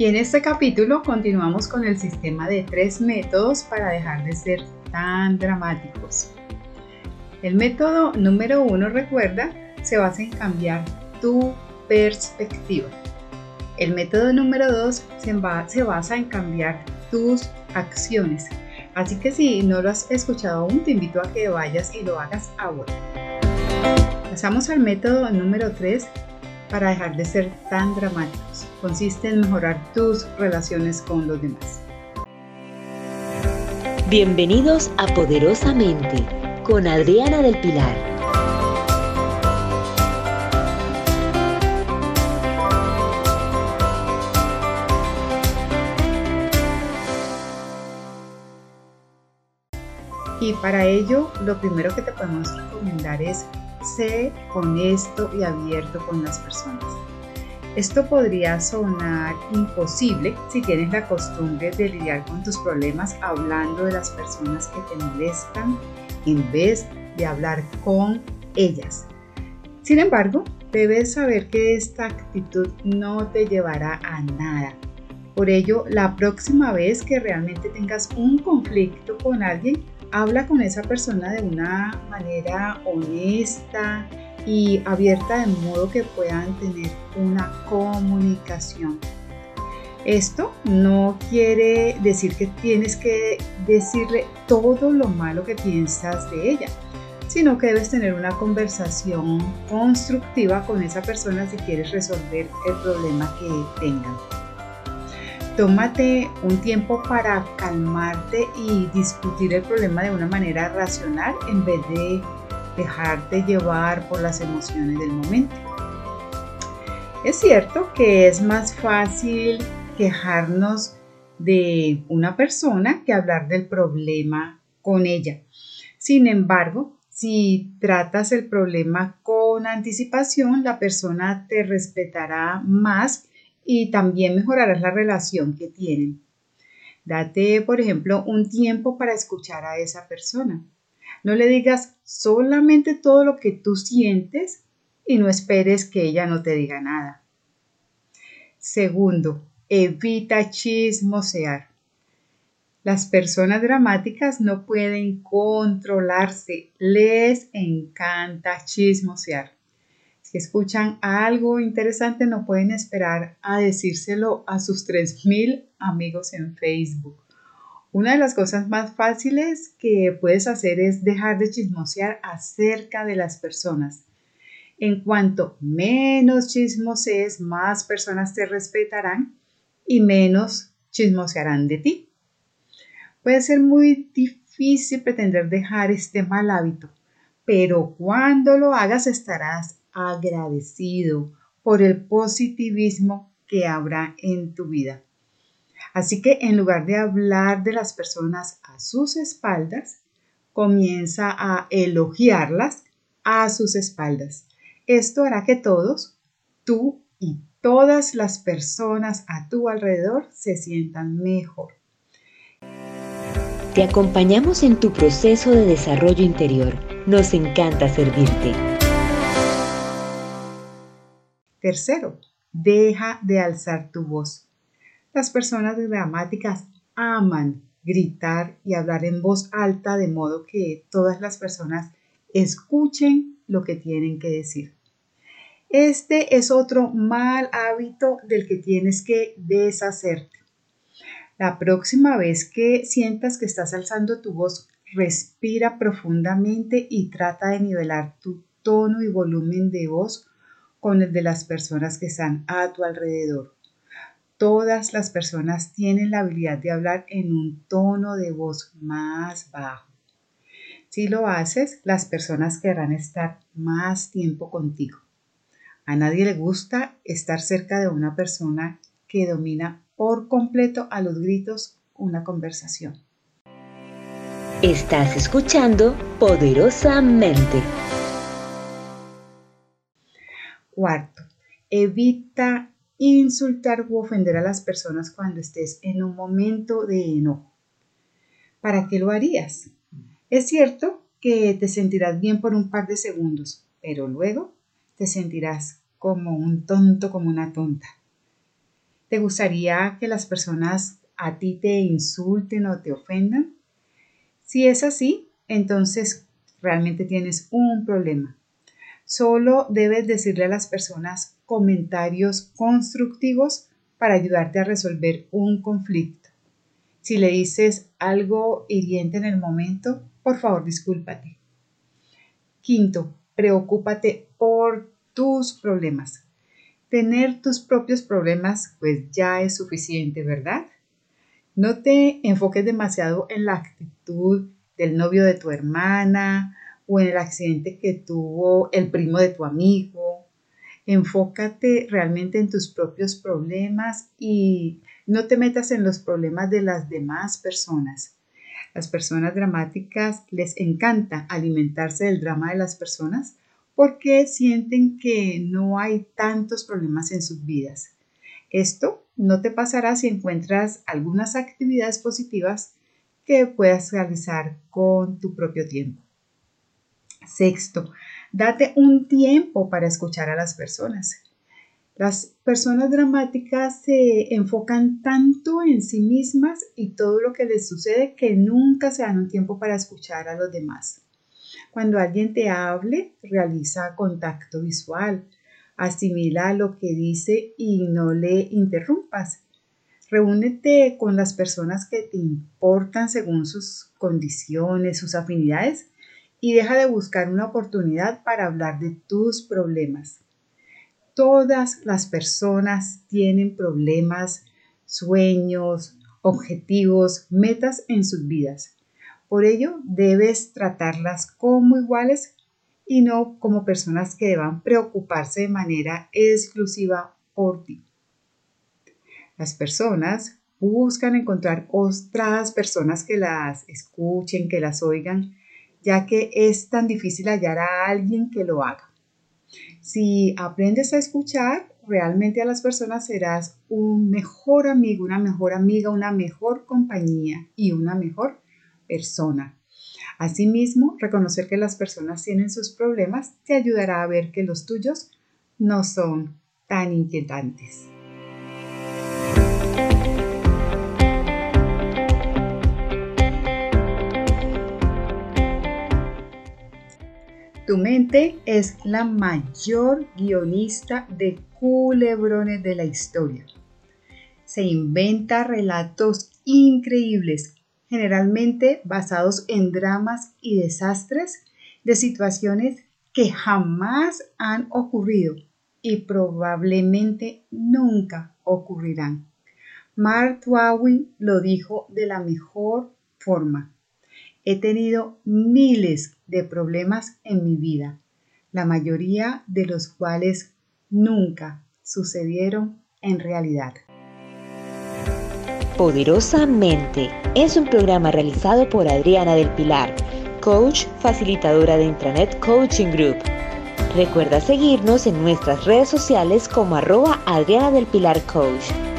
Y en este capítulo continuamos con el sistema de tres métodos para dejar de ser tan dramáticos. El método número uno, recuerda, se basa en cambiar tu perspectiva. El método número dos se, basa en cambiar tus acciones. Así que si no lo has escuchado aún, te invito a que vayas y lo hagas ahora. Pasamos al método número 3 para dejar de ser tan dramáticos consiste en mejorar tus relaciones con los demás. Bienvenidos a Poderosamente con Adriana del Pilar. Y para ello, lo primero que te podemos recomendar es ser honesto y abierto con las personas. Esto podría sonar imposible si tienes la costumbre de lidiar con tus problemas hablando de las personas que te molestan en vez de hablar con ellas. Sin embargo, debes saber que esta actitud no te llevará a nada. Por ello, la próxima vez que realmente tengas un conflicto con alguien, habla con esa persona de una manera honesta, y abierta de modo que puedan tener una comunicación. Esto no quiere decir que tienes que decirle todo lo malo que piensas de ella, sino que debes tener una conversación constructiva con esa persona si quieres resolver el problema que tengan. Tómate un tiempo para calmarte y discutir el problema de una manera racional en vez de dejarte llevar por las emociones del momento. Es cierto que es más fácil quejarnos de una persona que hablar del problema con ella. Sin embargo, si tratas el problema con anticipación, la persona te respetará más y también mejorarás la relación que tienen. Date, por ejemplo, un tiempo para escuchar a esa persona. No le digas solamente todo lo que tú sientes y no esperes que ella no te diga nada. Segundo, evita chismosear. Las personas dramáticas no pueden controlarse, les encanta chismosear. Si escuchan algo interesante no pueden esperar a decírselo a sus 3.000 amigos en Facebook. Una de las cosas más fáciles que puedes hacer es dejar de chismosear acerca de las personas. En cuanto menos chismosees, más personas te respetarán y menos chismosearán de ti. Puede ser muy difícil pretender dejar este mal hábito, pero cuando lo hagas estarás agradecido por el positivismo que habrá en tu vida. Así que en lugar de hablar de las personas a sus espaldas, comienza a elogiarlas a sus espaldas. Esto hará que todos, tú y todas las personas a tu alrededor se sientan mejor. Te acompañamos en tu proceso de desarrollo interior. Nos encanta servirte. Tercero, deja de alzar tu voz. Las personas dramáticas aman gritar y hablar en voz alta de modo que todas las personas escuchen lo que tienen que decir. Este es otro mal hábito del que tienes que deshacerte. La próxima vez que sientas que estás alzando tu voz, respira profundamente y trata de nivelar tu tono y volumen de voz con el de las personas que están a tu alrededor todas las personas tienen la habilidad de hablar en un tono de voz más bajo. Si lo haces, las personas querrán estar más tiempo contigo. A nadie le gusta estar cerca de una persona que domina por completo a los gritos una conversación. Estás escuchando poderosamente. Cuarto, evita insultar u ofender a las personas cuando estés en un momento de enojo. ¿Para qué lo harías? Es cierto que te sentirás bien por un par de segundos, pero luego te sentirás como un tonto, como una tonta. ¿Te gustaría que las personas a ti te insulten o te ofendan? Si es así, entonces realmente tienes un problema. Solo debes decirle a las personas comentarios constructivos para ayudarte a resolver un conflicto. Si le dices algo hiriente en el momento, por favor discúlpate. Quinto, preocúpate por tus problemas. Tener tus propios problemas pues ya es suficiente, ¿verdad? No te enfoques demasiado en la actitud del novio de tu hermana o en el accidente que tuvo el primo de tu amigo. Enfócate realmente en tus propios problemas y no te metas en los problemas de las demás personas. Las personas dramáticas les encanta alimentarse del drama de las personas porque sienten que no hay tantos problemas en sus vidas. Esto no te pasará si encuentras algunas actividades positivas que puedas realizar con tu propio tiempo. Sexto, date un tiempo para escuchar a las personas. Las personas dramáticas se enfocan tanto en sí mismas y todo lo que les sucede que nunca se dan un tiempo para escuchar a los demás. Cuando alguien te hable, realiza contacto visual, asimila lo que dice y no le interrumpas. Reúnete con las personas que te importan según sus condiciones, sus afinidades y deja de buscar una oportunidad para hablar de tus problemas. Todas las personas tienen problemas, sueños, objetivos, metas en sus vidas. Por ello, debes tratarlas como iguales y no como personas que deban preocuparse de manera exclusiva por ti. Las personas buscan encontrar otras personas que las escuchen, que las oigan, ya que es tan difícil hallar a alguien que lo haga. Si aprendes a escuchar realmente a las personas, serás un mejor amigo, una mejor amiga, una mejor compañía y una mejor persona. Asimismo, reconocer que las personas tienen sus problemas te ayudará a ver que los tuyos no son tan inquietantes. Tu mente es la mayor guionista de culebrones de la historia. Se inventa relatos increíbles, generalmente basados en dramas y desastres de situaciones que jamás han ocurrido y probablemente nunca ocurrirán. Mark Twain lo dijo de la mejor forma. He tenido miles de problemas en mi vida, la mayoría de los cuales nunca sucedieron en realidad. Poderosamente es un programa realizado por Adriana del Pilar, coach facilitadora de Intranet Coaching Group. Recuerda seguirnos en nuestras redes sociales como arroba Adriana del Pilar Coach.